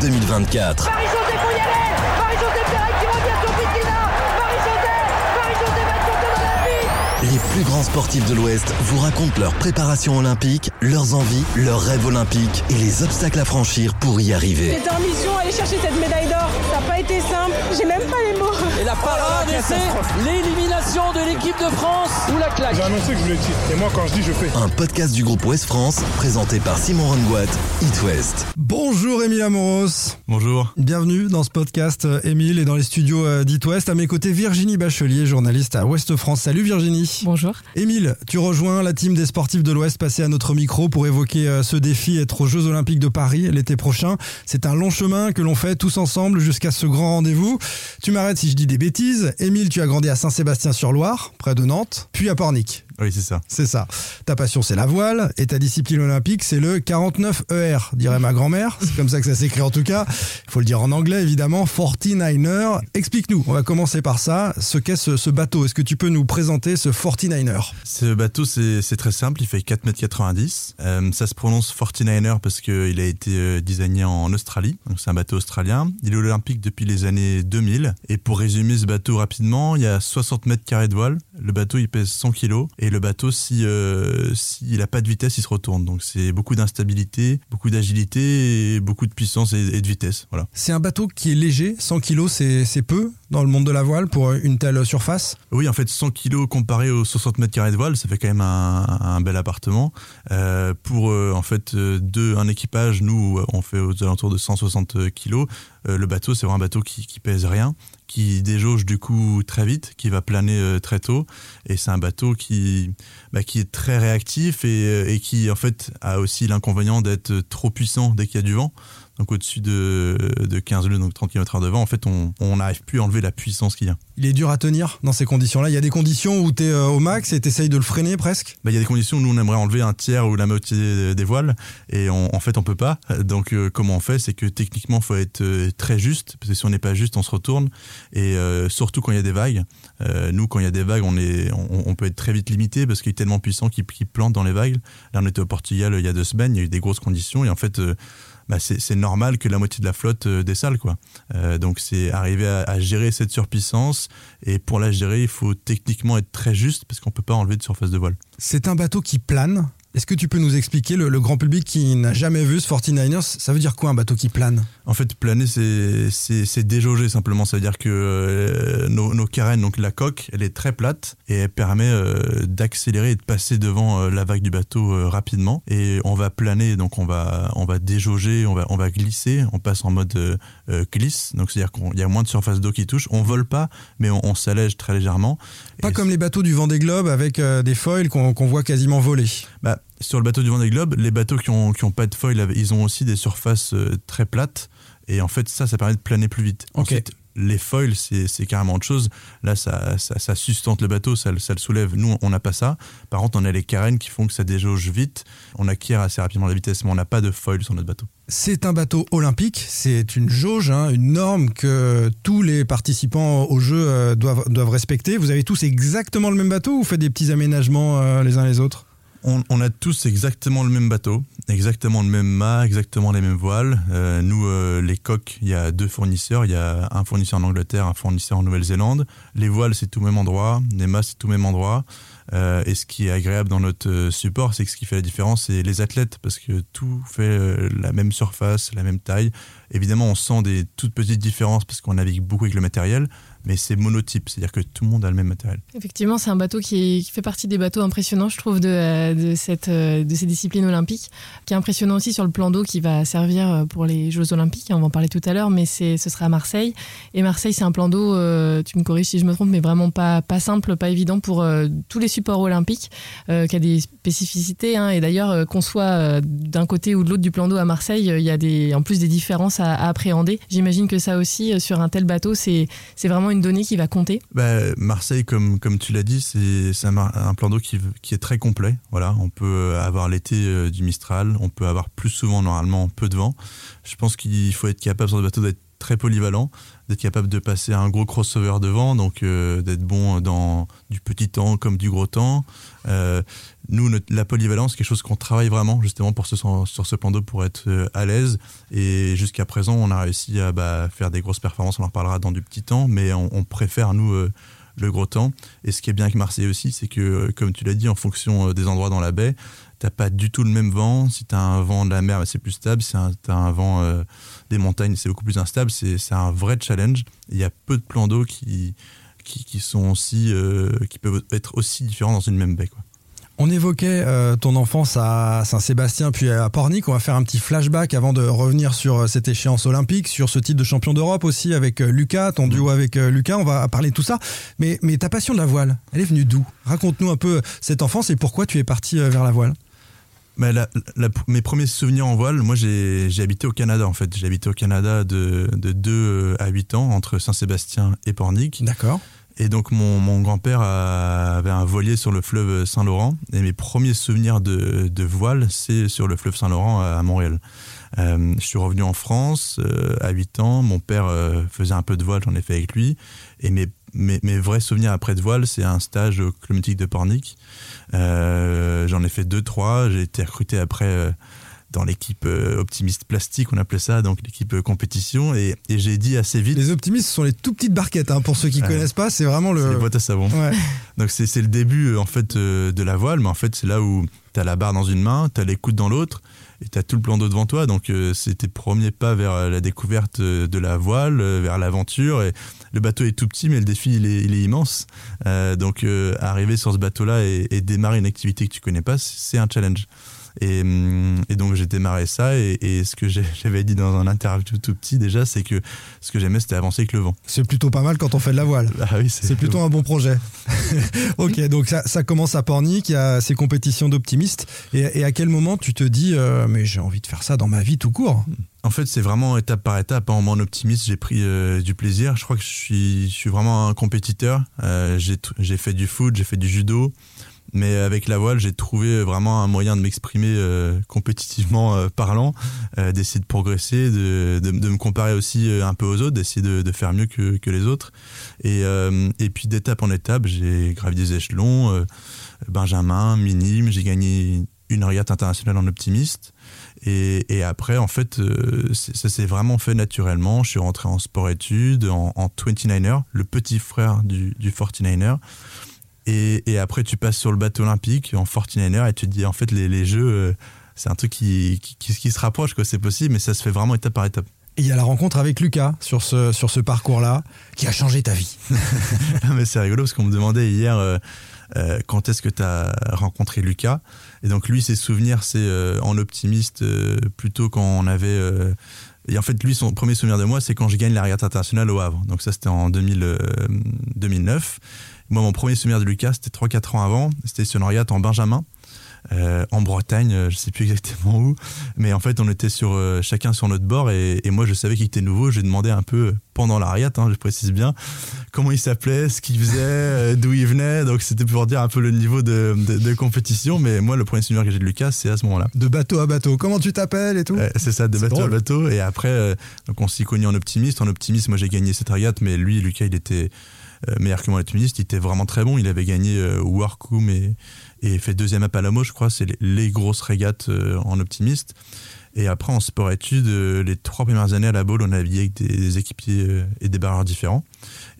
2024. Marie-Josée, faut y aller Marie-Josée Pérez qui revient sur Piscina Marie-Josée Marie-Josée va être championne olympique Les plus grands sportifs de l'Ouest vous racontent leur préparation olympique, leurs envies, leurs rêves olympiques et les obstacles à franchir pour y arriver. C'était en mission aller chercher cette médaille d'or. Ça n'a pas été simple. J'ai même pas les mots. Et la parade, c'est l'élimination de l'équipe de France. Ou la claque. J'ai annoncé que je voulais le titre. Et moi, quand je dis, je fais. Un podcast du groupe Ouest France, présenté par Simon Rongoat, It West. Bonjour Émile Amoros. Bonjour. Bienvenue dans ce podcast euh, Émile et dans les studios euh, d'It West. À mes côtés, Virginie Bachelier, journaliste à Ouest France. Salut Virginie. Bonjour. Émile, tu rejoins la team des sportifs de l'Ouest passés à notre micro pour évoquer euh, ce défi, être aux Jeux Olympiques de Paris l'été prochain. C'est un long chemin que l'on fait tous ensemble jusqu'à ce grand rendez-vous. Tu m'arrêtes si je dis des bêtises. Émile, tu as grandi à Saint-Sébastien-sur-Loire, près de Nantes, puis à Pornic. Oui, c'est ça. C'est ça. Ta passion, c'est la voile et ta discipline olympique, c'est le 49 ER, dirait ma grand-mère. C'est comme ça que ça s'écrit en tout cas. Il faut le dire en anglais, évidemment. 49er. Explique-nous, on va commencer par ça. Ce qu'est ce, ce bateau? Est-ce que tu peux nous présenter ce 49er Ce bateau, c'est très simple. Il fait 4,90 m. Euh, ça se prononce 49er parce qu'il a été euh, designé en Australie. Donc, c'est un bateau australien. Il est olympique depuis les années 2000. Et pour résumer ce bateau rapidement, il y a 60 mètres carrés de voile. Le bateau, il pèse 100 kg. Et le bateau, si euh, s'il n'a pas de vitesse, il se retourne. Donc, c'est beaucoup d'instabilité, beaucoup d'agilité, et beaucoup de puissance et, et de vitesse. Voilà. C'est un bateau qui est léger, 100 kg, c'est peu dans le monde de la voile pour une telle surface? Oui, en fait, 100 kilos comparé aux 60 mètres carrés de voile, ça fait quand même un, un bel appartement. Euh, pour euh, en fait deux, un équipage, nous, on fait aux alentours de 160 kilos. Euh, le bateau, c'est vraiment un bateau qui, qui pèse rien, qui déjauge du coup très vite, qui va planer euh, très tôt. Et c'est un bateau qui, bah, est très réactif euh, et qui en fait a aussi l'inconvénient d'être trop puissant dès qu'il y a du vent. Donc au-dessus de, de 15 nœuds, donc 30 km/h de vent, en fait, on on n'arrive plus à enlever la puissance qu'il y a. Il est dur à tenir dans ces conditions-là. Il y a des conditions où tu es au max et tu essayes de le freiner presque? Bah, il y a des conditions où nous on aimerait enlever un tiers ou la moitié des voiles et on- en fait on peut pas. Donc euh, comment on fait? C'est que techniquement faut être euh, très juste parce que si on n'est pas juste on se retourne et euh, surtout quand il y a des vagues. Euh, nous quand il y a des vagues on est on, on peut être très vite limité parce qu'il est tellement puissant qu'il qu'il plante dans les vagues. Là on était au Portugal euh, il y a deux semaines, il y a eu des grosses conditions et en fait euh, bah, c'est normal que la moitié de la flotte euh, dessale quoi. Euh, donc c'est arriver à, à gérer cette surpuissance et pour la gérer il faut techniquement être très juste parce qu'on peut pas enlever de surface de voile. C'est un bateau qui plane. Est-ce que tu peux nous expliquer, le, le grand public qui n'a jamais vu ce 49ers, ça veut dire quoi un bateau qui plane? En fait, planer, c'est déjauger simplement. Ça veut dire que euh, nos, nos carènes, donc la coque, elle est très plate et elle permet euh, d'accélérer et de passer devant euh, la vague du bateau rapidement. Et on va planer, donc on va on va déjauger, on va on va glisser, on passe en mode glisse. Donc c'est à dire qu'il y a moins de surface d'eau qui touche. On vole pas, mais on, on s'allège très légèrement. Pas Et comme les bateaux du Vendée Globe avec des foils qu'on qu'on voit quasiment voler. Bah, sur le bateau du Vendée Globe, les bateaux qui ont, qui ont pas de foil, ils ont aussi des surfaces euh, très plates. Et en fait, ça, ça permet de planer plus vite. Ensuite, les foils, c'est carrément autre chose. Là, ça, ça, ça sustente le bateau, ça, le- ça le soulève. Nous, on n'a pas ça. Par contre, on a les carènes qui font que ça déjauge vite. On acquiert assez rapidement la vitesse, mais on n'a pas de foil sur notre bateau. C'est un bateau olympique, c'est une jauge, hein, une norme que tous les participants au jeu euh, doivent, doivent respecter. Vous avez tous exactement le même bateau ou vous faites des petits aménagements euh, les uns les autres? On, a tous exactement le même bateau, exactement le même mât, exactement les mêmes voiles. Euh, nous, euh, les coques, il y a deux fournisseurs. Il y a un fournisseur en Angleterre, un fournisseur en Nouvelle-Zélande. Les voiles, c'est tout au même endroit. Les mâts, c'est tout même endroit. Euh, et ce qui est agréable dans notre support, c'est que ce qui fait la différence, c'est les athlètes, parce que tout fait la même surface, la même taille. Évidemment, on sent des toutes petites différences parce qu'on navigue beaucoup avec le matériel, mais c'est monotype, c'est-à-dire que tout le monde a le même matériel. Effectivement, c'est un bateau qui, fait partie des bateaux impressionnants, je trouve, de, euh, cette, euh, de ces disciplines olympiques, qui est impressionnant aussi sur le plan d'eau qui va servir euh, pour les Jeux olympiques. On va en parler tout à l'heure, mais ce sera à Marseille. Et Marseille, c'est un plan d'eau, tu me corriges si je me trompe, mais vraiment pas, pas simple, pas évident pour tous les supports olympiques, qui a des spécificités. hein. et d'ailleurs, qu'on soit d'un côté ou de l'autre du plan d'eau à Marseille, il y a des, en plus des différences à, à appréhender. J'imagine que ça aussi, sur un tel bateau, c'est, c'est une donnée qui va compter. Bah, Marseille, comme, comme tu l'as dit, c'est un, un plan d'eau qui, qui est très complet. Voilà, on peut avoir l'été euh, du Mistral, on peut avoir plus souvent normalement peu de vent. Je pense qu'il faut être capable sur le bateau d'être très polyvalent, d'être capable de passer un gros crossover devant, donc euh, d'être bon dans du petit temps comme du gros temps. Euh, nous, la polyvalence, quelque chose qu'on travaille vraiment justement pour ce, sur ce plan d'eau pour être euh, à l'aise. Et jusqu'à présent, on a réussi à bah, faire des grosses performances. On en reparlera dans du petit temps, mais on, préfère nous le gros temps. Et ce qui est bien avec Marseille aussi, c'est que, comme tu l'as dit, en fonction des endroits dans la baie, t'as pas du tout le même vent. Si tu as un vent de la mer, bah, c'est plus stable. Si tu as un vent des montagnes, c'est beaucoup plus instable. C'est un vrai challenge. Il y a peu de plans d'eau qui, qui, sont aussi, euh, qui peuvent être aussi différents dans une même baie. Quoi. On évoquait euh, ton enfance à Saint-Sébastien puis à Pornic. On va faire un petit flashback avant de revenir sur cette échéance olympique, sur ce titre de champion d'Europe aussi avec Lucas, ton duo avec Lucas. On va parler de tout ça. Mais, mais ta passion de la voile, elle est venue d'où? Raconte-nous un peu cette enfance et pourquoi tu es parti vers la voile mes premiers souvenirs en voile, moi j'ai habité au Canada en fait. J'ai habité au Canada de, de 2 à 8 ans, entre Saint-Sébastien et Pornic. D'accord. Et donc mon, mon grand-père avait un voilier sur le fleuve Saint-Laurent. Et mes premiers souvenirs de, de voile, c'est sur le fleuve Saint-Laurent à Montréal. Euh, je suis revenu en France euh, à 8 ans. Mon père euh, faisait un peu de voile, j'en ai fait avec lui. Et mes, mes, mes vrais souvenirs après de voile, c'est un stage au Club de Pornic. J'en ai fait deux, trois. J'ai été recruté après dans l'équipe optimiste plastique, on appelait ça, donc l'équipe compétition. Et, et j'ai dit assez vite. Les optimistes sont les tout petites barquettes, hein, pour ceux qui ne connaissent pas, c'est vraiment le. les boîtes à savon. Ouais. donc c'est le début en fait de la voile, mais en fait c'est là où tu as la barre dans une main, tu as les coudes dans l'autre et tu as tout le plan d'eau devant toi. Donc, euh, c'est tes premiers pas vers euh, la découverte euh, de la voile, vers l'aventure. Et le bateau est tout petit, mais le défi, il est, il est immense. donc, arriver sur ce bateau-là et, et, démarrer une activité que tu connais pas, c'est un challenge. Hum, et, donc j'ai démarré ça et, ce que j'avais dit dans un interview tout petit déjà, c'est que ce que j'aimais c'était avancer avec le vent. C'est plutôt pas mal quand on fait de la voile. Ah oui, c'est plutôt un bon projet. ok, donc ça, commence à Pornic, il y a ces compétitions d'optimistes. Et, à quel moment tu te dis, euh, mais j'ai envie de faire ça dans ma vie tout court? En fait, c'est vraiment étape par étape. En mon optimiste, j'ai pris euh, du plaisir. Je crois que je suis, je suis vraiment un compétiteur. Euh, j'ai fait du foot, j'ai fait du judo. Mais avec la voile, j'ai trouvé vraiment un moyen de m'exprimer euh, compétitivement euh, parlant, euh, d'essayer de progresser, de, de, de, me comparer aussi un peu aux autres, d'essayer de, de, faire mieux que, que les autres. Et, et puis d'étape en étape, j'ai gravi des échelons, Benjamin, minime, j'ai gagné une régate internationale en optimiste. Et, et après, en fait, ça s'est vraiment fait naturellement. Je suis rentré en sport-études, en, en 29er, le petit frère du, du 49er. Et, après, tu passes sur le bateau olympique en 49er et tu te dis, en fait, les, jeux, euh, c'est un truc qui, qui, se rapproche, quoi. C'est possible, mais ça se fait vraiment étape par étape. Et il y a la rencontre avec Lucas sur ce, sur ce parcours-là qui a changé ta vie. mais c'est rigolo parce qu'on me demandait hier euh, euh, quand est-ce que tu as rencontré Lucas? Et donc lui, ses souvenirs, c'est en optimiste plutôt quand on avait... et en fait, lui, son premier souvenir de moi, c'est quand je gagne la régate internationale au Havre. Donc ça, c'était en 2000, 2009. Moi, mon premier souvenir de Lucas, c'était 3-4 ans avant. C'était sur une en Benjamin. Euh, en Bretagne, euh, je sais plus exactement où, mais en fait on était sur euh, chacun sur notre bord et, moi je savais qu'il était nouveau. J'ai demandé un peu pendant l'ariat, hein, je précise bien, comment il s'appelait, ce qu'il faisait, d'où il venait. Donc c'était pour dire un peu le niveau de, de, compétition. Mais moi le premier souvenir que j'ai de Lucas, c'est à ce moment-là. De bateau à bateau. Comment tu t'appelles et tout C'est ça, de bateau à bateau. Et après, donc on s'y connaît en optimiste. En optimiste, moi j'ai gagné cette ariat, mais lui, Lucas, il était meilleur que moi optimiste, il était vraiment très bon. Il avait gagné euh, Warcom et, et fait deuxième à Palamo, je crois. C'est les, grosses régates euh, en optimiste. Et après, en sport-études, les trois premières années à la boule, on avait avec des, équipiers et des barreurs différents.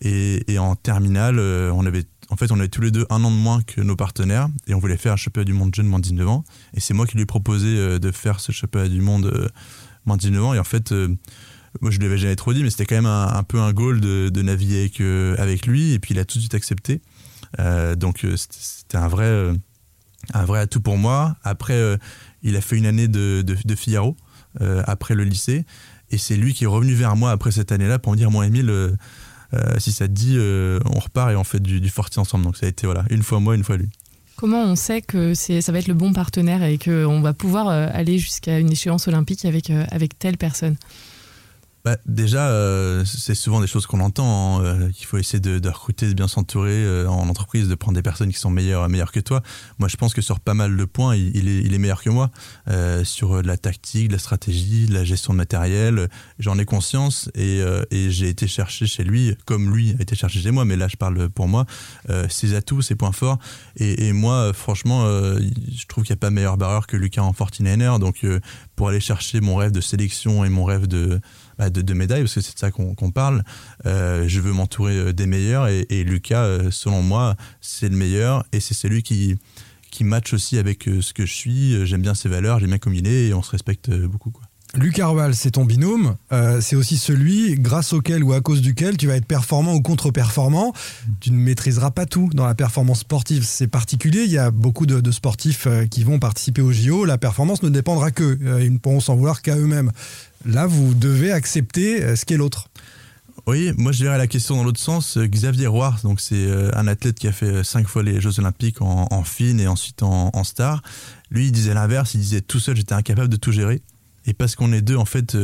Et, en terminale, on avait, en fait, on avait tous les deux un an de moins que nos partenaires et on voulait faire un championnat du monde jeune moins de 19 ans. Et c'est moi qui lui ai proposé de faire ce championnat du monde moins de 19 ans. Et en fait, moi je l'avais jamais trop dit, mais c'était quand même un, peu un goal de, naviguer avec, euh, avec, lui, et puis il a tout de suite accepté. Euh, donc euh, c'était un vrai, un vrai atout pour moi. Après, il a fait une année de, de, Figaro, après le lycée, et c'est lui qui est revenu vers moi après cette année-là pour me dire, moi Emile, si ça te dit, on repart et on fait du, du forti ensemble. Donc ça a été voilà, une fois moi, une fois lui. Comment on sait que ça va être le bon partenaire et qu'on va pouvoir aller jusqu'à une échéance olympique avec, avec telle personne? Bah, déjà, euh, c'est souvent des choses qu'on entend. hein, euh, qu'il faut essayer de, recruter, de bien s'entourer euh, en entreprise, de prendre des personnes qui sont meilleures, meilleures que toi. Moi, je pense que sur pas mal de points, il, est, il est meilleur que moi. Sur de la tactique, de la stratégie, de la gestion de matériel, j'en ai conscience et, et j'ai été chercher chez lui, comme lui a été cherché chez moi. Mais là, je parle pour moi. Ses atouts, ses points forts. Et, et moi, franchement, je trouve qu'il n'y a pas meilleur barreur que Lucas en 49er. Donc, pour aller chercher mon rêve de sélection et mon rêve de bah, de, médailles, parce que c'est de ça qu'on parle. Euh, je veux m'entourer euh, des meilleurs et, Lucas, euh, selon moi, c'est le meilleur et c'est celui qui qui match aussi avec ce que je suis. J'aime bien ses valeurs, j'aime bien comme il est et on se respecte beaucoup. Quoi. Lucas Arval, c'est ton binôme. C'est aussi celui grâce auquel ou à cause duquel tu vas être performant ou contre-performant. Tu ne maîtriseras pas tout dans la performance sportive. C'est particulier. Il y a beaucoup de, sportifs qui vont participer au JO. La performance ne dépendra qu'eux. Ils ne pourront s'en vouloir qu'à eux-mêmes. Là, vous devez accepter euh, ce qu'est l'autre. Oui, moi je verrais la question dans l'autre sens. Euh, Xavier Roy, donc c'est euh, un athlète qui a fait cinq fois les Jeux Olympiques en, en fine et ensuite en, star. Lui, il disait l'inverse. Il disait tout seul, j'étais incapable de tout gérer. Et parce qu'on est deux, en fait,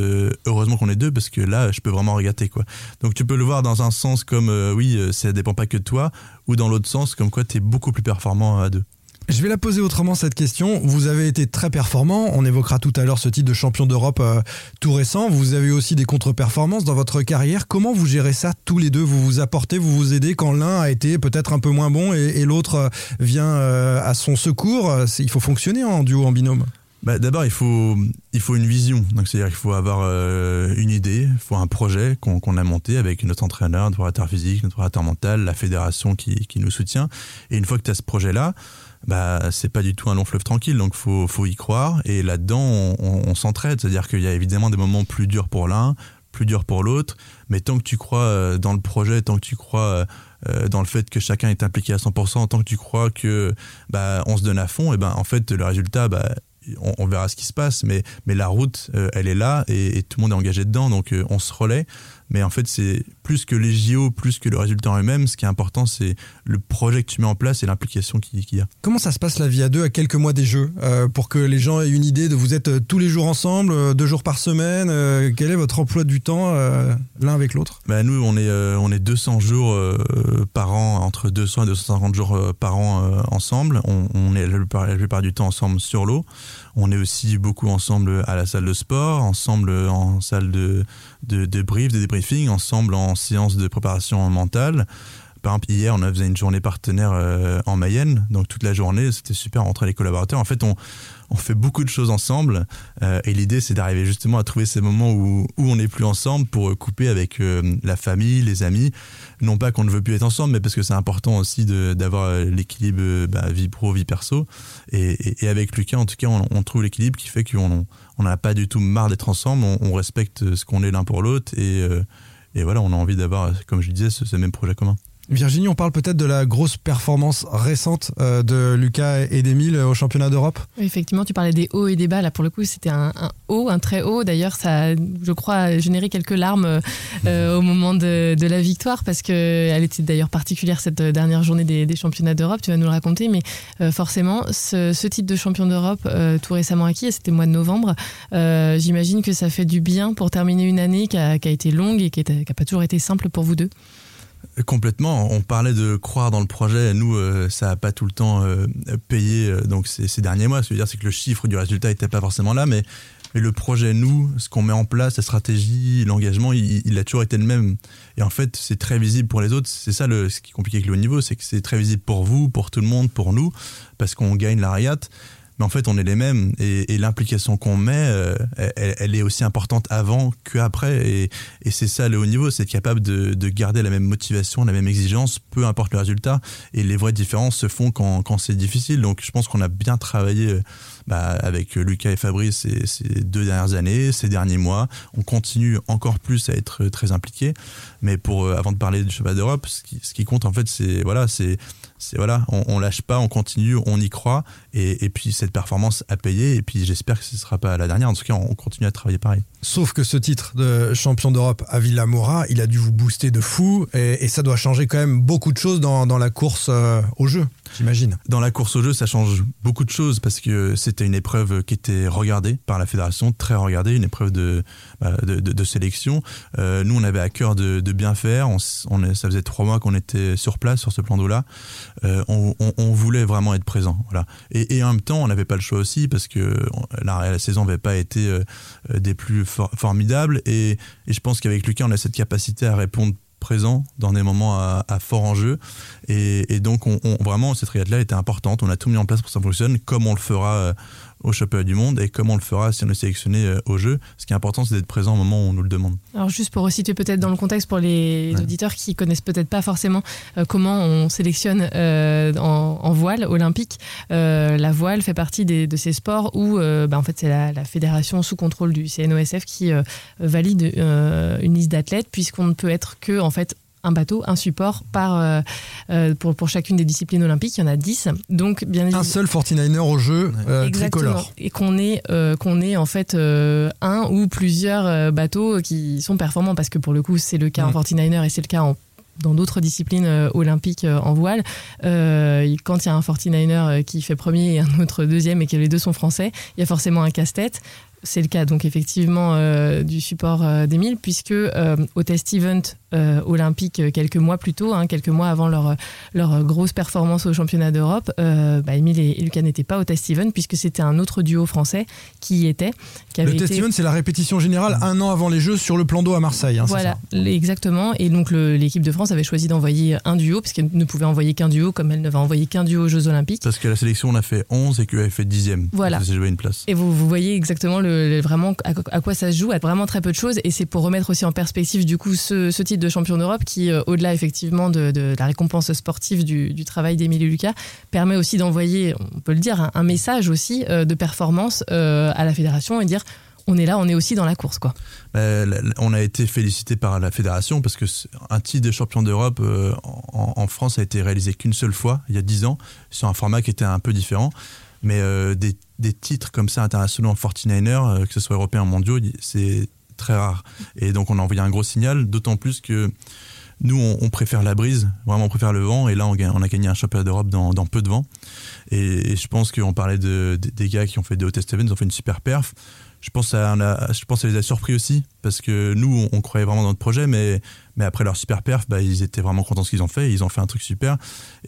heureusement qu'on est deux, parce que là, je peux vraiment regatter, quoi. Donc tu peux le voir dans un sens comme, oui, ça dépend pas que de toi, ou dans l'autre sens comme quoi tu es beaucoup plus performant à deux. Je vais la poser autrement cette question. Vous avez été très performant. On évoquera tout à l'heure ce titre de champion d'Europe euh, tout récent. Vous avez eu aussi des contre-performances dans votre carrière. Comment vous gérez ça tous les deux? Vous vous apportez, vous vous aidez quand l'un a été peut-être un peu moins bon et, l'autre euh, vient euh, à son secours? Il faut fonctionner en duo, en binôme. Bah, D'abord, il faut, il faut une vision. C'est-à-dire qu'il faut avoir une idée, il faut un projet qu'on a monté avec notre entraîneur, notre préparateur physique, notre préparateur mental, la fédération qui nous soutient. Et une fois que tu as ce projet-là, bah, c'est pas du tout un long fleuve tranquille. Donc, faut, faut y croire. Et là-dedans, on, s'entraide. C'est-à-dire qu'il y a évidemment des moments plus durs pour l'un, plus durs pour l'autre. Mais tant que tu crois euh, dans le projet, tant que tu crois euh, euh, dans le fait que chacun est impliqué à 100%, tant que tu crois que bah, on se donne à fond, et ben en fait le résultat, bah, on, on verra ce qui se passe, mais, mais la route, euh, elle est là et, et tout le monde est engagé dedans, donc euh, on se relaie. Mais en fait, c'est plus que les JO, plus que le résultat en eux-mêmes, ce qui est important, c'est le projet que tu mets en place et l'implication qu'il y a. Comment ça se passe la vie à deux à quelques mois des Jeux Euh, Pour que les gens aient une idée de vous êtes tous les jours ensemble, deux jours par semaine. quel est votre emploi du temps l'un avec l'autre? Bah, nous, on est, on est 200 jours par an, entre 200 et 250 jours par an ensemble. On, on est la plupart, la plupart du temps ensemble sur l'eau. On est aussi beaucoup ensemble à la salle de sport, ensemble en salle de, de, de brief, de débriefing, ensemble en séance de préparation mentale. Par exemple, hier, on a une journée partenaire euh, en Mayenne, donc toute la journée, c'était super entre les collaborateurs. En fait, on, on fait beaucoup de choses ensemble, euh, et l'idée, c'est d'arriver justement à trouver ces moments où, où on n'est plus ensemble pour euh, couper avec euh, la famille, les amis. Non pas qu'on ne veut plus être ensemble, mais parce que c'est important aussi d'avoir l'équilibre bah, vie pro, vie perso. Et, et- avec Lucas, en tout cas, on, trouve l'équilibre qui fait qu'on on n'a pas du tout marre d'être ensemble, on, respecte ce qu'on est l'un pour l'autre, et, et voilà, on a envie d'avoir, comme je disais, ce même projet commun. Virginie, on parle peut-être de la grosse performance récente euh, de Lucas et d'Emile au championnat d'Europe. Effectivement, tu parlais des hauts et des bas. Là, pour le coup, c'était un, un haut, un très haut. D'ailleurs, ça, je crois, a généré quelques larmes euh, au moment de, de la victoire parce que elle était d'ailleurs particulière cette dernière journée des, des championnats d'Europe. Tu vas nous le raconter, mais euh, forcément, ce, ce titre de champion d'Europe euh, tout récemment acquis, et c'était le mois de novembre. J'imagine que ça fait du bien pour terminer une année qui a, qui a été longue et qui n'a pas toujours été simple pour vous deux. Complètement. On parlait de croire dans le projet. Nous, euh, ça n'a pas tout le temps euh, payé euh, donc ces, derniers mois. Ce que je veux dire, c'est que le chiffre du résultat n'était pas forcément là, mais, le projet, nous, ce qu'on met en place, la stratégie, l'engagement, il, a toujours été le même. Et en fait, c'est très visible pour les autres. C'est ça le, ce qui est compliqué avec le haut niveau, c'est que c'est très visible pour vous, pour tout le monde, pour nous, parce qu'on gagne la régate. Mais en fait, on est les mêmes et, l'implication qu'on met, euh, elle, est aussi importante avant qu'après. Et, c'est ça le haut niveau, c'est être capable de, de garder la même motivation, la même exigence, peu importe le résultat. Et les vraies différences se font quand, c'est difficile. Donc je pense qu'on a bien travaillé euh, bah, avec Lucas et Fabrice ces, deux dernières années, ces derniers mois. On continue encore plus à être très impliqués. Mais pour euh, avant de parler du cheval d'Europe, ce qui, compte en fait, c'est voilà, c'est voilà, on, on, lâche pas, on continue, on y croit. Et, et, puis cette performance a payé. Et puis j'espère que ce sera pas la dernière. En tout cas, on continue à travailler pareil. Sauf que ce titre de champion d'Europe à Villamora, il a dû vous booster de fou. Et, et, ça doit changer quand même beaucoup de choses dans, dans la course euh, au jeu, j'imagine. Dans la course au jeu, ça change beaucoup de choses parce que c'était une épreuve qui était regardée par la fédération, très regardée, une épreuve de, bah, de, de, de, sélection. Euh, nous, on avait à cœur de, de bien faire. On, on, ça faisait trois mois qu'on était sur place sur ce plan d'eau-là. Euh, on, on, on, voulait vraiment être présent. Voilà. Et, et en même temps, on n'avait pas le choix aussi parce que la, saison n'avait pas été euh, des plus for formidables. Et, je pense qu'avec Lucas, on a cette capacité à répondre présent dans des moments à, fort enjeu. Et, donc, on, on, vraiment, cette triade-là était importante. On a tout mis en place pour que ça fonctionne, comme on le fera euh, au championnat du monde et comme on le fera si on est sélectionné euh, au jeu. Ce qui est important, c'est d'être présent au moment où on nous le demande. Alors juste pour resituer peut-être dans le contexte pour les ouais. auditeurs qui connaissent peut-être pas forcément euh, comment on sélectionne euh, en, en, voile olympique. Euh, la voile fait partie des, de ces sports où bah, en fait c'est la, la, fédération sous contrôle du CNOSF qui valide une liste d'athlètes puisqu'on ne peut être que en fait un bateau, un support par, euh, euh, pour, pour chacune des disciplines olympiques. Il y en a 10. Donc, bien un seul 49er au jeu euh, tricolore. Et qu'on ait, euh, qu'on ait en fait un ou plusieurs bateaux qui sont performants parce que pour le coup, c'est le cas mmh. en 49er et c'est le cas en dans d'autres disciplines olympiques en voile, euh, quand il y a un 49er qui fait premier et un autre deuxième et que les deux sont français, il y a forcément un casse-tête. C'est le cas donc effectivement euh, du support euh, d'Emile puisque euh, au test event olympique quelques mois plus tôt, hein, quelques mois avant leur, leur grosse performance au championnat d'Europe, bah, Emile et, Lucas n'étaient pas au test event puisque c'était un autre duo français qui y était. Qui avait le test été... event c'est la répétition générale un an avant les Jeux sur le plan d'eau à Marseille. Hein, voilà, exactement. Et donc l'équipe de France avait choisi d'envoyer un duo puisqu'elle ne pouvait envoyer qu'un duo comme elle ne va envoyer qu'un duo aux Jeux Olympiques. Parce que la sélection on a fait 11 et qu'elle avait fait 10e. Voilà. Une place. Et vous, vous voyez exactement le, vraiment à, quoi ça se joue, à vraiment très peu de choses. Et c'est pour remettre aussi en perspective du coup ce, ce titre de champion d'Europe qui, euh, au-delà effectivement de, la récompense sportive du, travail d'Émilie Lucas, permet aussi d'envoyer, on peut le dire, un, message aussi euh, de performance euh, à la fédération et dire on est là, on est aussi dans la course. quoi. on a été félicité par la fédération parce que un titre de champion d'Europe en, France a été réalisé qu'une seule fois, il y a dix ans, sur un format qui était un peu différent. Mais des, des, titres comme ça internationaux en 49er, euh, que ce soit européen ou mondiaux, c'est très rare. Et donc on a envoyé un gros signal, d'autant plus que nous, on, préfère la brise, vraiment on préfère le vent, et là on, a gagné un championnat d'Europe dans, dans, peu de vent. Et, je pense qu'on parlait de, de, des gars qui ont fait des test events, ils ont fait une super perf je pense a, je pense ça les a surpris aussi parce que nous on, croyait vraiment dans notre projet mais mais après leur super perf bah, ils étaient vraiment contents de ce qu'ils ont fait ils ont fait un truc super.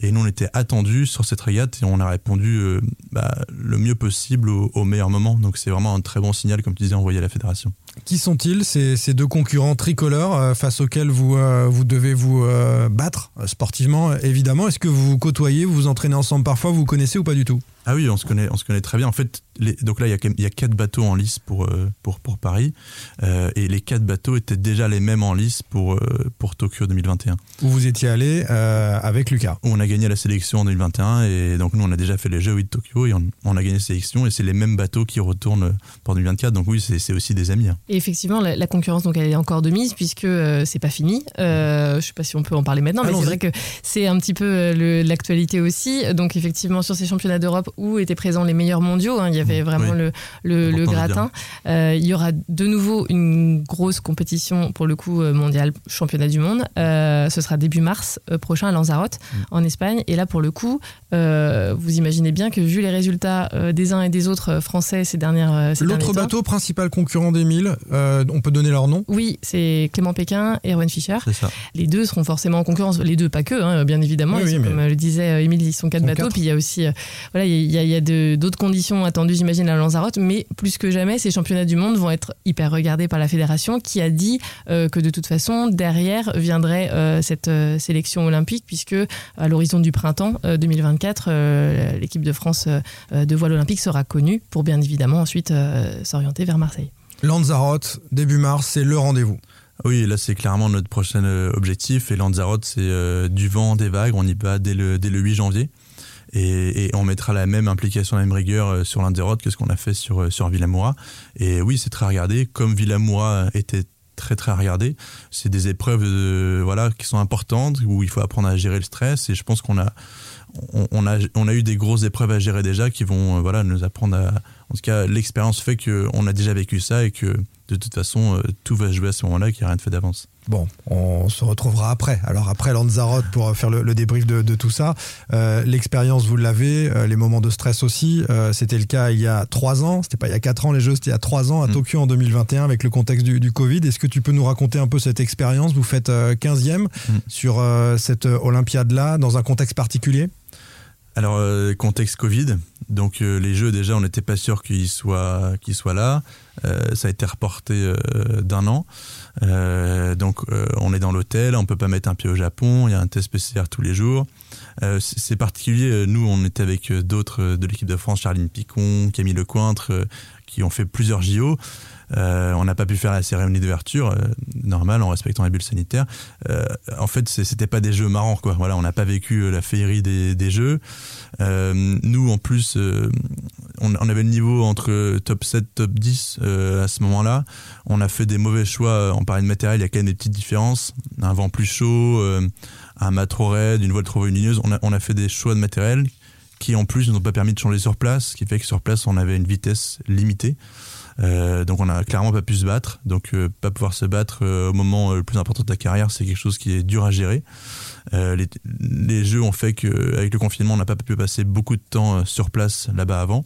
Et nous on était attendus sur cette régate et on a répondu euh, bah, le mieux possible au, meilleur moment. Donc c'est vraiment un très bon signal comme tu disais envoyé à la fédération. Qui sont-ils ces, deux concurrents tricolores euh, face auxquels vous, euh, vous devez vous battre sportivement évidemment? Est-ce que vous vous côtoyez vous vous entraînez ensemble parfois vous connaissez ou pas du tout? Ah oui on se connaît on se connaît très bien. En fait les, donc là il y a il y a quatre bateaux en lice pour euh, pour pour Paris. Euh, et les quatre bateaux étaient déjà les mêmes en lice pour euh, pour Tokyo 2021 où vous étiez allé euh, avec Lucas. On a gagné la sélection en 2021 et donc nous on a déjà fait les jeux de Tokyo et on, on a gagné la sélection et c'est les mêmes bateaux qui retournent pour 2024 donc oui c'est aussi des amis hein. et effectivement la, la, concurrence donc elle est encore de mise puisque euh, c'est pas fini. Euh, je sais pas si on peut en parler maintenant mais c'est vrai que c'est un petit peu l'actualité aussi. Donc effectivement sur ces championnats d'Europe où étaient présents les meilleurs mondiaux hein, il y avait vraiment oui. le le, le gratin. Euh, il y aura de nouveau une grosse compétition pour le coup euh, mondial championnat du monde. Euh, ce sera début mars prochain à Lanzarote mmh. en Espagne. Et là pour le coup, euh, vous imaginez bien que vu les résultats des uns et des autres français ces dernières. Ces L'autre bateau principal concurrent d'Emile, on peut donner leur nom? Oui, c'est Clément Pékin et Erwan Fischer. Les deux seront forcément en concurrence. Les deux, pas que, hein, bien évidemment. Oui, oui, mais... Comme le disait Emile, ils sont quatre bateaux. Quatre. Puis il y a aussi, voilà, il y a, il y a d'autres conditions attendues, j'imagine, à Lanzarote mais plus que jamais, ces championnats du monde vont être hyper regardés par la fédération qui a dit euh, que de toute façon, derrière viendrait euh, cette euh, sélection olympique, puisque à l'horizon du printemps 2024, euh, l'équipe de France euh, de voile olympique sera connue pour bien évidemment ensuite euh, s'orienter vers Marseille. Lanzarote, début mars, c'est le rendez-vous. Oui, là c'est clairement notre prochain objectif et Lanzarote c'est euh, du vent, des vagues, on y va dès le, dès le 8 janvier et, on mettra la même implication, la même rigueur euh, sur l'Inderote que ce qu'on a fait sur, euh, sur Villamoura. Et oui, c'est très regardé, comme Villamoura était très très regardé. C'est des épreuves voilà qui sont importantes où il faut apprendre à gérer le stress et je pense qu'on a on, a, on a eu des grosses épreuves à gérer déjà qui vont voilà, nous apprendre à. En tout cas, l'expérience fait qu'on a déjà vécu ça et que de toute façon, tout va se jouer à ce moment-là, qu'il n'y a rien de fait d'avance. Bon, on se retrouvera après. Alors après Lanzarote pour faire le, débrief de, tout ça. Euh, l'expérience, vous l'avez, euh, les moments de stress aussi. Euh, c'était le cas il y a trois ans. C'était pas il y a quatre ans les Jeux, c'était il y a trois ans à mm. Tokyo en 2021 avec le contexte du, Covid. Est-ce que tu peux nous raconter un peu cette expérience? Vous faites 15e mm. sur cette Olympiade-là dans un contexte particulier? Alors, contexte Covid, donc les Jeux déjà, on n'était pas sûr qu'ils soient, soient là. ça a été reporté d'un an. Euh, donc euh, on est dans l'hôtel, on peut pas mettre un pied au Japon, il y a un test PCR tous les jours. Euh, c'est particulier, nous on était avec d'autres de l'équipe de France, Charline Picon, Camille Lecointre, qui ont fait plusieurs JO. Euh, on n'a pas pu faire la cérémonie d'ouverture, euh, normal, en respectant les bulles sanitaires. Euh, en fait, c'était pas des jeux marrants, quoi. Voilà, on n'a pas vécu la féerie des, jeux. nous, en plus, on, avait le niveau entre top 7, top 10 à ce moment-là. On a fait des mauvais choix en parlant de matériel. Il y a quand même des petites différences. Un vent plus chaud, un mât trop raide, une voile trop volumineuse. On a fait des choix de matériel qui en plus ne nous ont pas permis de changer sur place, ce qui fait que sur place on avait une vitesse limitée. Euh, donc on n'a clairement pas pu se battre. Donc euh, pas pouvoir se battre euh, au moment le plus important de ta carrière, c'est quelque chose qui est dur à gérer. Les, les, jeux ont fait qu'avec le confinement, on n'a pas pu passer beaucoup de temps sur place là-bas avant.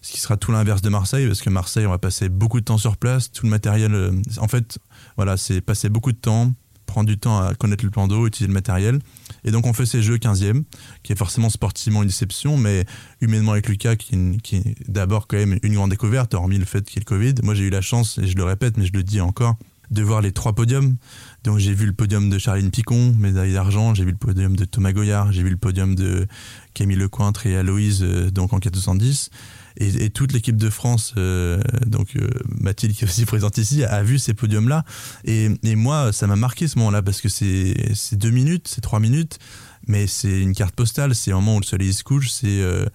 Ce qui sera tout l'inverse de Marseille, parce que Marseille, on va passer beaucoup de temps sur place. Tout le matériel, en fait, voilà, c'est passer beaucoup de temps, prendre du temps à connaître le plan d'eau, utiliser le matériel. Et donc on fait ces jeux 15e, qui est forcément sportivement une déception, mais humainement avec Lucas, qui, est d'abord quand même une grande découverte, hormis le fait qu'il y ait le Covid. Moi j'ai eu la chance, et je le répète, mais je le dis encore, de voir les trois podiums. Donc j'ai vu le podium de Charline Picon, médaille d'argent, j'ai vu le podium de Thomas Goyard, j'ai vu le podium de Camille Lecointre et Aloïse euh, donc en 470 et, toute l'équipe de France, euh, donc euh, Mathilde qui est aussi présente ici, a vu ces podiums-là. Et, moi, ça m'a marqué ce moment-là parce que c'est deux minutes, c'est trois minutes, mais c'est une carte postale, c'est un moment où le soleil se couche, c'est euh,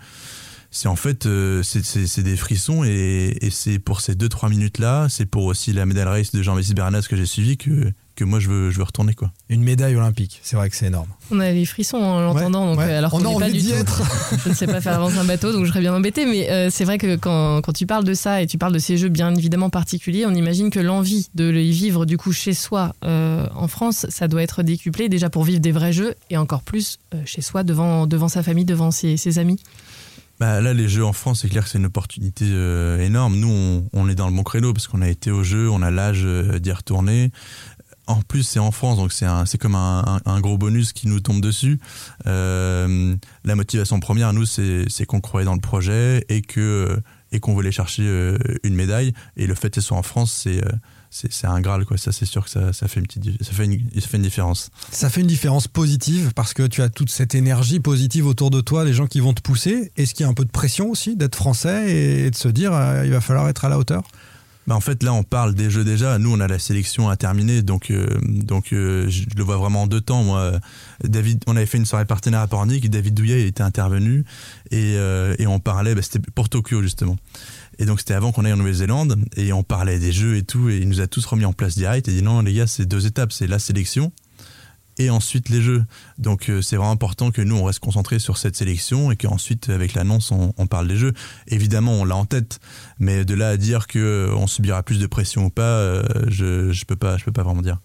en fait c'est des frissons et, et c'est pour ces deux trois minutes là c'est pour aussi la médaille race de Jean-Baptiste Bernas que j'ai suivi que que moi je veux, je veux retourner quoi. Une médaille olympique, c'est vrai que c'est énorme. On a les frissons en l'entendant, donc euh, alors qu'on n'est pas du tout. Être. je ne sais pas faire avancer un bateau, donc je serais bien embêté. Mais euh, c'est vrai que quand, quand, tu parles de ça et tu parles de ces jeux bien évidemment particuliers, on imagine que l'envie de les vivre du coup chez soi euh, en France, ça doit être décuplé déjà pour vivre des vrais jeux et encore plus chez soi devant devant sa famille, devant ses, ses amis. Bah là, les jeux en France, c'est clair que c'est une opportunité énorme. Nous, on, on, est dans le bon créneau parce qu'on a été au jeu, on a l'âge d'y retourner en plus, c'est en France, donc c'est comme un, gros bonus qui nous tombe dessus. Euh, la motivation première, nous, c'est qu'on croyait dans le projet et et qu'on voulait chercher euh, une médaille. Et le fait qu'elle soit en France, c'est euh, un graal quoi ça c'est sûr que ça, fait une petite différence ça fait une différence positive parce que tu as toute cette énergie positive autour de toi les gens qui vont te pousser est-ce qu'il y a un peu de pression aussi d'être français et de se dire il va falloir être à la hauteur? Bah en fait là on parle des jeux déjà. Nous on a la sélection à terminer donc euh, donc euh, je le vois vraiment en deux temps. Moi, David, on avait fait une soirée partenaire à Pornic. David Douillet était intervenu et, euh, et on parlait. Bah, c'était pour Tokyo justement. Et donc c'était avant qu'on aille en Nouvelle-Zélande et on parlait des jeux et tout et il nous a tous remis en place direct et dit non les gars c'est deux étapes c'est la sélection et ensuite les jeux. Donc euh, c'est vraiment important que nous on reste concentré sur cette sélection et qu'ensuite avec l'annonce on, parle des jeux. Évidemment on l'a en tête, mais de là à dire que euh, on subira plus de pression ou pas, euh, je je peux pas je peux pas vraiment dire.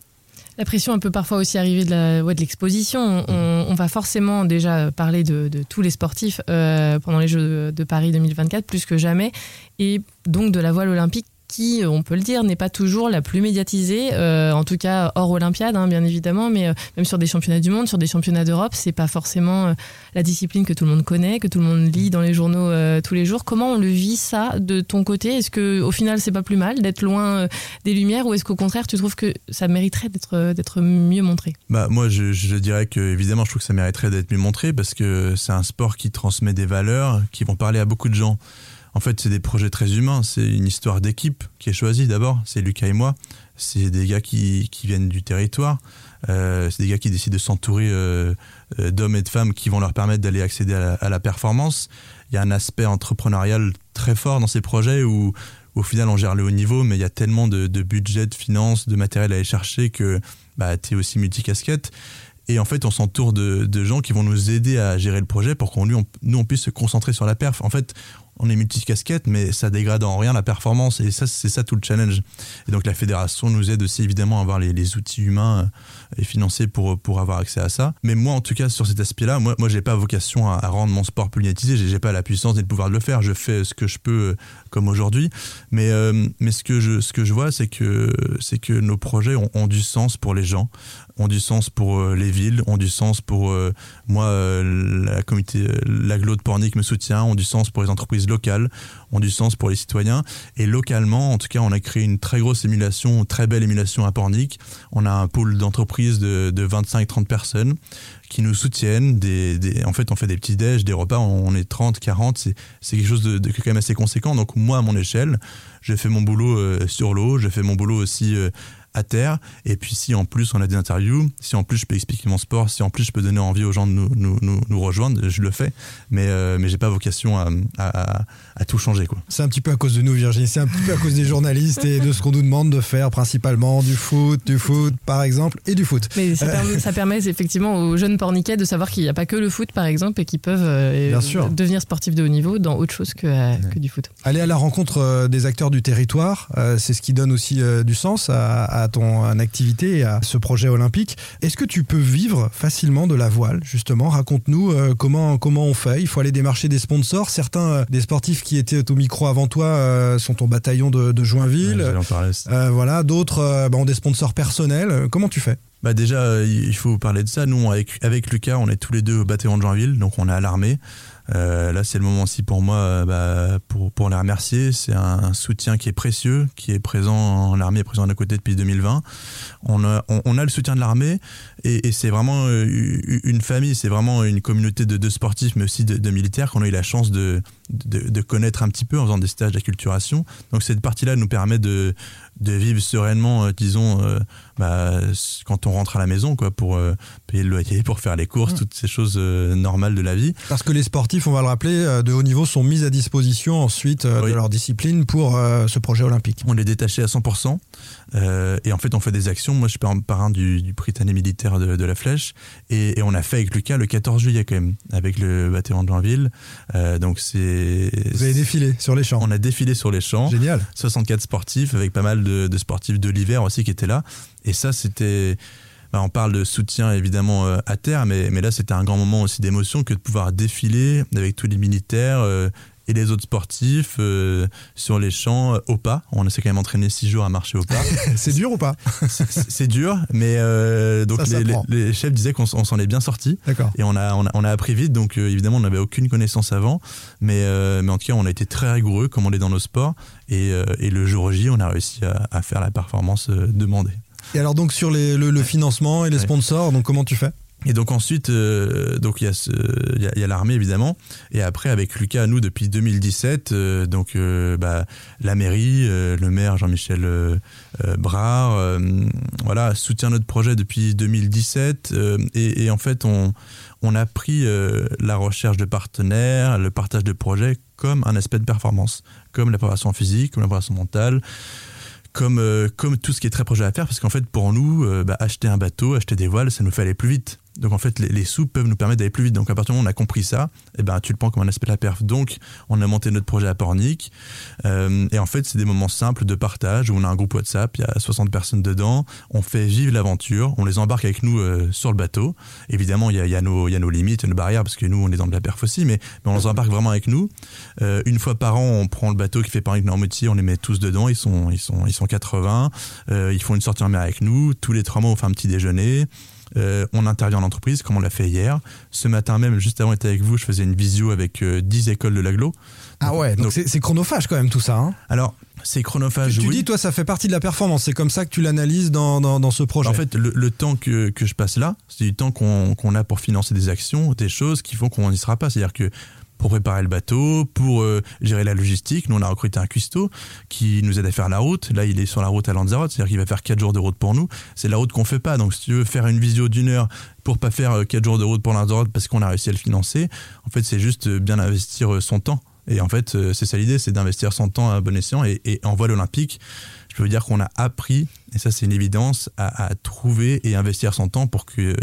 La pression, peut parfois aussi arriver de l'exposition. On, on, va forcément déjà parler de, tous les sportifs pendant les Jeux de Paris 2024, plus que jamais, et donc de la voile olympique qui, on peut le dire, n'est pas toujours la plus médiatisée, euh, en tout cas hors Olympiade, hein, bien évidemment, mais euh, même sur des championnats du monde, sur des championnats d'Europe, c'est pas forcément euh, la discipline que tout le monde connaît, que tout le monde lit dans les journaux tous les jours. Comment on le vit ça de ton côté? Est-ce que au final c'est pas plus mal d'être loin des lumières, ou est-ce qu'au contraire tu trouves que ça mériterait d'être d'être mieux montré? Bah moi je, je dirais que évidemment je trouve que ça mériterait d'être mieux montré parce que c'est un sport qui transmet des valeurs qui vont parler à beaucoup de gens. En fait, c'est des projets très humains. C'est une histoire d'équipe qui est choisie d'abord. C'est Lucas et moi. C'est des gars qui, viennent du territoire. Euh, c'est des gars qui décident de s'entourer euh, euh, d'hommes et de femmes qui vont leur permettre d'aller accéder à la, performance. Il y a un aspect entrepreneurial très fort dans ces projets où, au final on gère le haut niveau, mais il y a tellement de, de budget, de finances, de matériel à aller chercher que bah, tu es aussi multicasquette. Et en fait, on s'entoure de, gens qui vont nous aider à gérer le projet pour qu'on nous, on puisse se concentrer sur la perf. En fait, on est multicasquette, mais ça dégrade en rien la performance. Et ça, c'est ça tout le challenge. Et donc, la fédération nous aide aussi évidemment à avoir les, outils humains euh, et financiers pour, pour avoir accès à ça. Mais moi, en tout cas, sur cet aspect-là, moi, moi, j'ai pas vocation à, rendre mon sport plus. J'ai j'ai pas la puissance et le pouvoir de le faire. Je fais ce que je peux, euh, comme aujourd'hui. Mais, euh, mais ce que je, ce que je vois, c'est que, c'est que nos projets ont, du sens pour les gens, ont du sens pour euh, les villes, ont du sens pour euh, moi, la comité, l'aglo de Pornic me soutient, ont du sens pour les entreprises locales, ont du sens pour les citoyens. Et localement, en tout cas, on a créé une très grosse émulation, très belle émulation à Pornic. On a un pôle d'entreprises de, de 25-30 personnes qui nous soutiennent. Des, des- en fait, on fait des petits déj, des repas, on est 30, 40. C'est, quelque chose de, quand même assez conséquent. Donc, moi, à mon échelle, je fais mon boulot euh, sur l'eau, je fais mon boulot aussi euh, à terre. Et puis, si en plus on a des interviews, si en plus je peux expliquer mon sport, si en plus je peux donner envie aux gens de nous, nous, nous, nous rejoindre, je le fais. Mais, euh, mais j'ai pas vocation à, à, à- à tout changer, quoi. C'est un petit peu à cause de nous, Virginie. C'est un petit peu à cause des journalistes et de ce qu'on nous demande de faire, principalement du foot, du foot, par exemple, et du foot. Mais ça, permet, ça permet effectivement aux jeunes porniquets de savoir qu'il n'y a pas que le foot, par exemple, et qu'ils peuvent euh, Bien sûr. devenir sportifs de haut niveau dans autre chose que, euh, que du foot. Aller à la rencontre euh, des acteurs du territoire, euh, c'est ce qui donne aussi euh, du sens à, à ton euh, activité et à ce projet olympique. Est-ce que tu peux vivre facilement de la voile, justement? Raconte-nous euh, comment, comment on fait. Il faut aller démarcher des sponsors. Certains euh, des sportifs qui étaient au micro avant toi euh, sont au bataillon de, de Joinville. Ouais, voilà, d'autres bah, ont des sponsors personnels. Comment tu fais? Bah déjà, euh, il faut parler de ça. Nous, avec, avec Lucas, on est tous les deux au bataillon de Joinville, donc on est à l'armée. Euh, là, c'est le moment aussi pour moi euh, bah, pour, pour les remercier. C'est un soutien qui est précieux, qui est présent, l'armée est présent à nos côtés depuis 2020. On a, on, a le soutien de l'armée et, et c'est vraiment une famille, c'est vraiment une communauté de, de sportifs, mais aussi de, militaires qu'on a eu la chance de, de connaître un petit peu en faisant des stages d'acculturation. Donc cette partie-là nous permet de, de vivre sereinement, euh, disons, euh, bah, quand on rentre à la maison, quoi, pour euh, payer le loyer, pour faire les courses, toutes ces choses euh, normales de la vie. Parce que les sportifs, on va le rappeler, euh, de haut niveau sont mis à disposition ensuite euh, Oui. de leur discipline pour ce projet olympique. On est détaché à 100%. euh, et en fait, on fait des actions. Moi, je suis par- parrain du, du Britannique militaire de, de la Flèche. Et, et on a fait avec Lucas le 14 juillet, quand même, avec le bataillon de Joinville. Euh, donc, c'est. Vous avez défilé sur les champs. On a défilé sur les champs. Génial. 64 sportifs, avec pas mal de, de sportifs de l'hiver aussi qui étaient là. Et ça, c'était. Bah, on parle de soutien évidemment euh, à terre, mais, mais là, c'était un grand moment aussi d'émotion que de pouvoir défiler avec tous les militaires euh, et les autres sportifs euh, sur les champs euh, au pas. On s'est quand même entraîné six jours à marcher au pas. C'est dur ou pas? C'est- dur, mais euh, donc Ça les, les, s'apprend. les chefs disaient qu'on s'en est bien sorti. D'accord. Et on a, on a, on a appris vite, donc évidemment on n'avait aucune connaissance avant, mais, mais en tout cas on a été très rigoureux comme on est dans nos sports, et, et le jour J on a réussi à, à faire la performance demandée. Et alors donc sur les- le, le financement et les sponsors, donc comment tu fais? Et donc ensuite, euh, donc il y a, ce- il y a, il y a l'armée évidemment, et après avec Lucas, nous depuis 2017, euh, donc euh, bah, la mairie, le maire Jean-Michel Brard, voilà, soutient notre projet depuis 2017, euh, et, et en fait on, on a pris la recherche de partenaires, le partage de projets comme un aspect de performance, comme la préparation physique, comme la préparation mentale, comme, euh, comme tout ce qui est très projet à faire, parce qu'en fait, pour nous, euh, bah, acheter un bateau, acheter des voiles, ça nous fait aller plus vite. Donc en fait, les, les sous peuvent nous permettre d'aller plus vite. Donc à partir du moment où on a compris ça, eh ben, tu le prends comme un aspect de la perf. Donc on a monté notre projet à Pornic. Euh, et en fait, c'est des moments simples de partage où on a un groupe WhatsApp, il y a 60 personnes dedans. On fait vivre l'aventure, on les embarque avec nous euh, sur le bateau. Évidemment, il y a, y, a y a nos limites, nos barrières, parce que nous, on est dans de la perf aussi, mais, on les embarque vraiment avec nous. Euh, une fois par an, on prend le bateau qui fait Pornic Normoutier, on les met tous dedans, ils sont, ils sont, ils sont 80. Euh, ils font une sortie en mer avec nous. Tous les trois mois, on fait un petit déjeuner. Euh, on intervient en entreprise, comme on l'a fait hier. Ce matin même, juste avant d'être avec vous, je faisais une visio avec euh, 10 écoles de l'aglo. Ah ouais, donc c'est chronophage quand même tout ça. hein. Alors, c'est chronophage, tu oui. dis, toi, ça fait partie de la performance. C'est comme ça que tu l'analyses dans, dans, dans ce projet. En fait, le, le temps que, que je passe là, c'est du temps qu'on qu'on a pour financer des actions, des choses qui font qu'on n'y sera pas. C'est-à-dire que pour préparer le bateau, pour euh, gérer la logistique, nous on a recruté un cuistot qui nous aide à faire la route. Là, il est sur la route à Lanzarote, c'est-à-dire qu'il va faire 4 jours de route pour nous. C'est la route qu'on fait pas. Donc, si tu veux faire une visio d'une heure pour pas faire 4 jours de route pour Lanzarote parce qu'on a réussi à le financer, en fait, c'est juste euh, bien investir euh, son temps. Et en fait, euh, c'est ça l'idée, c'est d'investir son temps à bon escient. Et, et en voile olympique, je peux dire qu'on a appris, et ça c'est une évidence, à, trouver et investir son temps pour que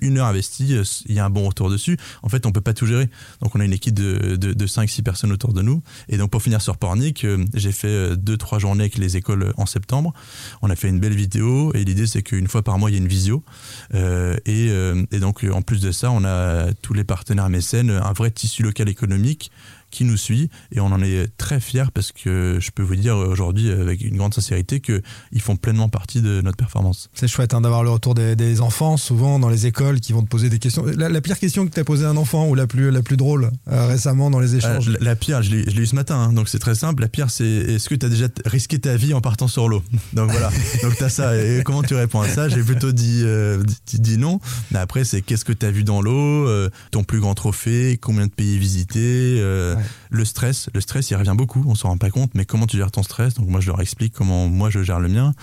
une heure investie, euh, il y ait un bon retour dessus. En fait, on peut pas tout gérer. Donc on a une équipe de, de, de 5-6 personnes autour de nous. Et donc pour finir sur Pornic, euh, j'ai fait 2-3 journées avec les écoles en septembre. On a fait une belle vidéo et l'idée c'est qu'une fois par mois il y a une visio. Euh, et, euh, et donc en plus de ça, on a tous les partenaires mécènes, un vrai tissu local économique qui nous suit et on en est très fiers parce que je peux vous dire aujourd'hui avec une grande sincérité qu'ils font pleinement partie de notre performance. C'est chouette hein, d'avoir le retour des, des, enfants souvent dans les écoles qui vont te poser des questions. La, la pire question que tu as posée à un enfant ou la plus, la plus drôle euh, récemment dans les échanges euh, la, la, pire, je l'ai eu ce matin, hein, donc c'est très simple. La pire, c'est est-ce que tu as déjà risqué ta vie en partant sur l'eau? Donc voilà, donc tu as ça. Et comment tu réponds à ça? J'ai plutôt dit, euh, dit, dit, non. Mais après, c'est qu'est-ce que tu as vu dans l'eau Ton plus grand trophée Combien de pays visités ouais le stress, le stress, il revient beaucoup, on s'en rend pas compte, mais comment tu gères ton stress? Donc moi, je leur explique comment moi je gère le mien.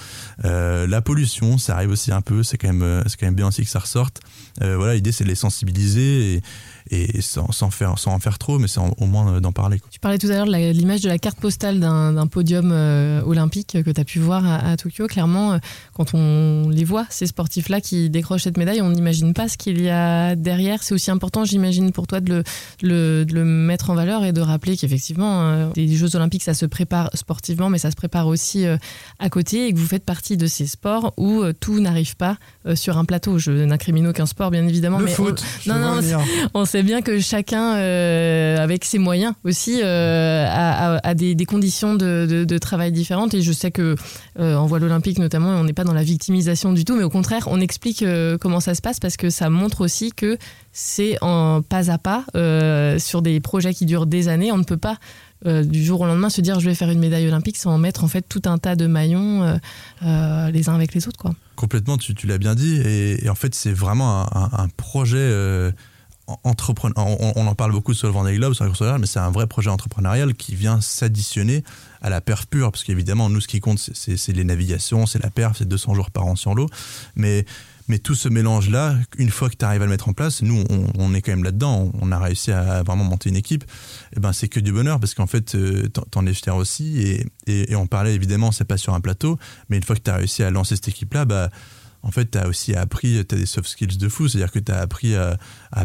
Euh, la pollution, ça arrive aussi un peu, c'est quand même, c'est quand même bien aussi que ça ressorte. Euh, voilà, l'idée c'est de les sensibiliser et sans, sans, faire, sans en faire trop, mais c'est au moins d'en parler. Quoi. Tu parlais tout à l'heure de l'image de la carte postale d'un podium euh, olympique que tu as pu voir à, à Tokyo. Clairement, euh, quand on les voit, ces sportifs-là qui décrochent cette médaille, on n'imagine pas ce qu'il y a derrière. C'est aussi important, j'imagine, pour toi de le, le, de le, mettre en valeur et de rappeler qu'effectivement, euh, les Jeux olympiques, ça se prépare sportivement, mais ça se prépare aussi euh, à côté et que vous faites partie de ces sports où euh, tout n'arrive pas sur un plateau. Je n'incrimine aucun sport, bien évidemment. Le mais foot, on, non, non, on sait bien que chacun, avec ses moyens aussi, a, a, des, conditions de, travail différentes. Et je sais que en voile olympique, notamment, on n'est pas dans la victimisation du tout, mais au contraire, on explique comment ça se passe parce que ça montre aussi que c'est en pas à pas euh, sur des projets qui durent des années. On ne peut pas euh, du jour au lendemain se dire je vais faire une médaille olympique sans mettre en fait tout un tas de maillons euh, euh les uns avec les autres quoi. Complètement, tu, l'as bien dit et, en fait c'est vraiment un, projet euh, On, en parle beaucoup sur le Vendée Globe, sur la mais c'est un vrai projet entrepreneurial qui vient s'additionner à la perf pure parce qu'évidemment nous ce qui compte c'est les navigations, c'est la perf, c'est 200 jours par an sur l'eau, mais mais tout ce mélange-là, une fois que tu arrives à le mettre en place, nous, on, est quand même là-dedans. On a réussi à vraiment monter une équipe. Et ben, c'est que du bonheur parce qu'en fait, euh, t'en es fier aussi. Et, et, on parlait évidemment, c'est pas sur un plateau, mais une fois que tu as réussi à lancer cette équipe-là, bah, en fait, tu as aussi appris, tu as des soft skills de fou, c'est-à-dire que tu as appris à,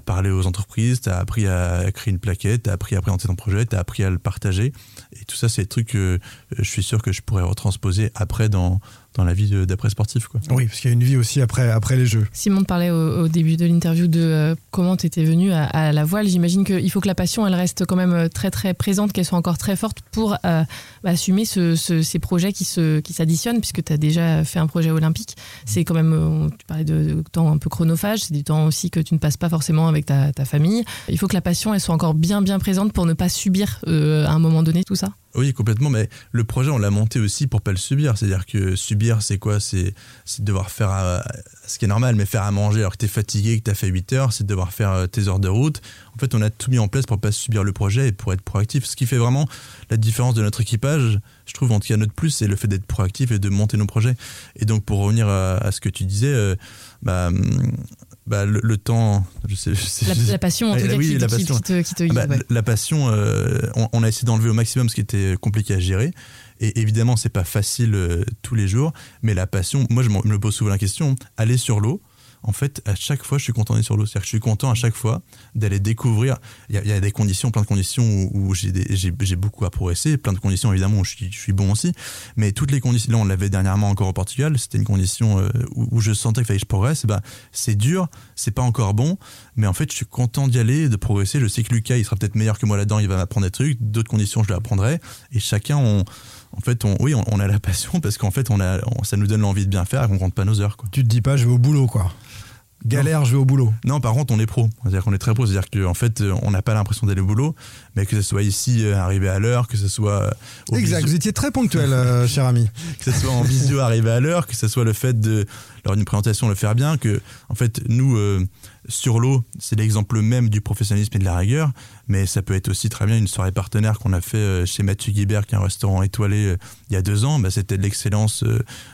parler aux entreprises, tu as appris à créer une plaquette, tu as appris à présenter ton projet, tu as appris à le partager. Et tout ça, c'est des trucs que je suis sûr que je pourrais retransposer après dans, dans la vie d'après sportif. Quoi. Oui, parce qu'il y a une vie aussi après, après les Jeux. Simon te parlait au, au début de l'interview de euh, comment tu étais venu à, à, la voile. J'imagine qu'il faut que la passion, elle reste quand même très très présente, qu'elle soit encore très forte pour euh, assumer ce, ce, ces projets qui s'additionnent, qui puisque tu as déjà fait un projet olympique. C'est quand même, euh, tu parlais de, de, temps un peu chronophage, c'est du temps aussi que tu ne passes pas forcément avec ta, ta, famille. Il faut que la passion, elle soit encore bien bien présente pour ne pas subir euh, à un moment donné tout ça. Oui, complètement. Mais le projet, on l'a monté aussi pour pas le subir. C'est-à-dire que subir, c'est quoi? C'est devoir faire à, ce qui est normal, mais faire à manger alors que tu es fatigué, que tu as fait 8 heures, c'est devoir faire tes heures de route. En fait, on a tout mis en place pour pas subir le projet et pour être proactif. Ce qui fait vraiment la différence de notre équipage, je trouve, en tout cas notre plus, c'est le fait d'être proactif et de monter nos projets. Et donc, pour revenir à, à ce que tu disais, euh, bah, bah, le, le, temps, je sais, je sais, la, la, passion, en tout cas, oui, la passion. qui, te, qui te guide, bah, ouais. La passion, euh, on, on, a essayé d'enlever au maximum ce qui était compliqué à gérer. Et évidemment, c'est pas facile euh, tous les jours, mais la passion, moi, je me pose souvent la question aller sur l'eau, en fait, à chaque fois, je suis content d'être sur l'eau. C'est-à-dire que je suis content à chaque fois d'aller découvrir. Il y, a des conditions, plein de conditions où, j'ai beaucoup à progresser, plein de conditions évidemment où je suis, bon aussi. Mais toutes les conditions, là, on l'avait dernièrement encore au Portugal, c'était une condition euh, où, je sentais qu'il fallait que je progresse. Ben, c'est dur, c'est pas encore bon, mais en fait, je suis content d'y aller, de progresser. Je sais que Lucas, il sera peut-être meilleur que moi là-dedans, il va m'apprendre des trucs. D'autres conditions, je lui apprendrai. Et chacun, en fait, oui, on, a la passion parce qu'en fait, on a, ça nous donne l'envie de bien faire et qu'on compte pas nos heures. Quoi. Tu te dis pas, je vais au boulot, quoi. Galère, je vais au boulot. Non, par contre, on est pro. C'est-à-dire qu'on est très pro. C'est-à-dire qu'en fait, on n'a pas l'impression d'aller au boulot, mais que ce soit ici, euh, arrivé à l'heure, que ce soit. exact, visio... vous étiez très ponctuel, euh, cher ami. que ce soit en visio, arrivé à l'heure, que ce soit le fait de, lors d'une présentation, le faire bien, que, en fait, nous, euh, sur l'eau, c'est l'exemple même du professionnalisme et de la rigueur, mais ça peut être aussi très bien une soirée partenaire qu'on a fait euh, chez Mathieu Guibert, qui est un restaurant étoilé euh, il y a deux ans. Bah, c'était de l'excellence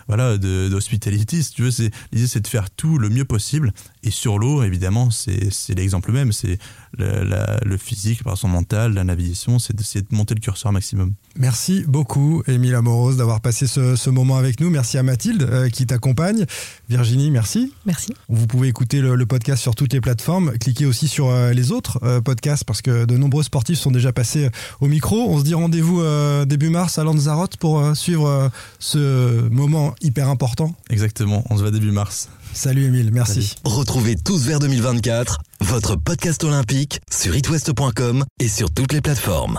voilà, d'hospitality. Si tu veux, l'idée c'est de faire tout le mieux possible. Et sur l'eau, évidemment, c'est l'exemple même. C'est le, la- le physique, la préparation mentale, la navigation, c'est d'essayer de monter le curseur maximum. Merci beaucoup, Émile Amoros, d'avoir passé ce, ce moment avec nous. Merci à Mathilde euh, qui t'accompagne. Virginie, merci. Merci. Vous pouvez écouter le, le podcast sur toutes les plateformes. Cliquez aussi sur euh, les autres euh, podcasts parce que de nombreux sportifs sont déjà passés euh, au micro. On se dit rendez-vous euh, début mars à Lanzarote pour euh, suivre euh, ce moment hyper important. Exactement, on se voit début mars. Salut Émile, merci. Retrouvez tous vers 2024 votre podcast olympique sur itwest.com et sur toutes les plateformes.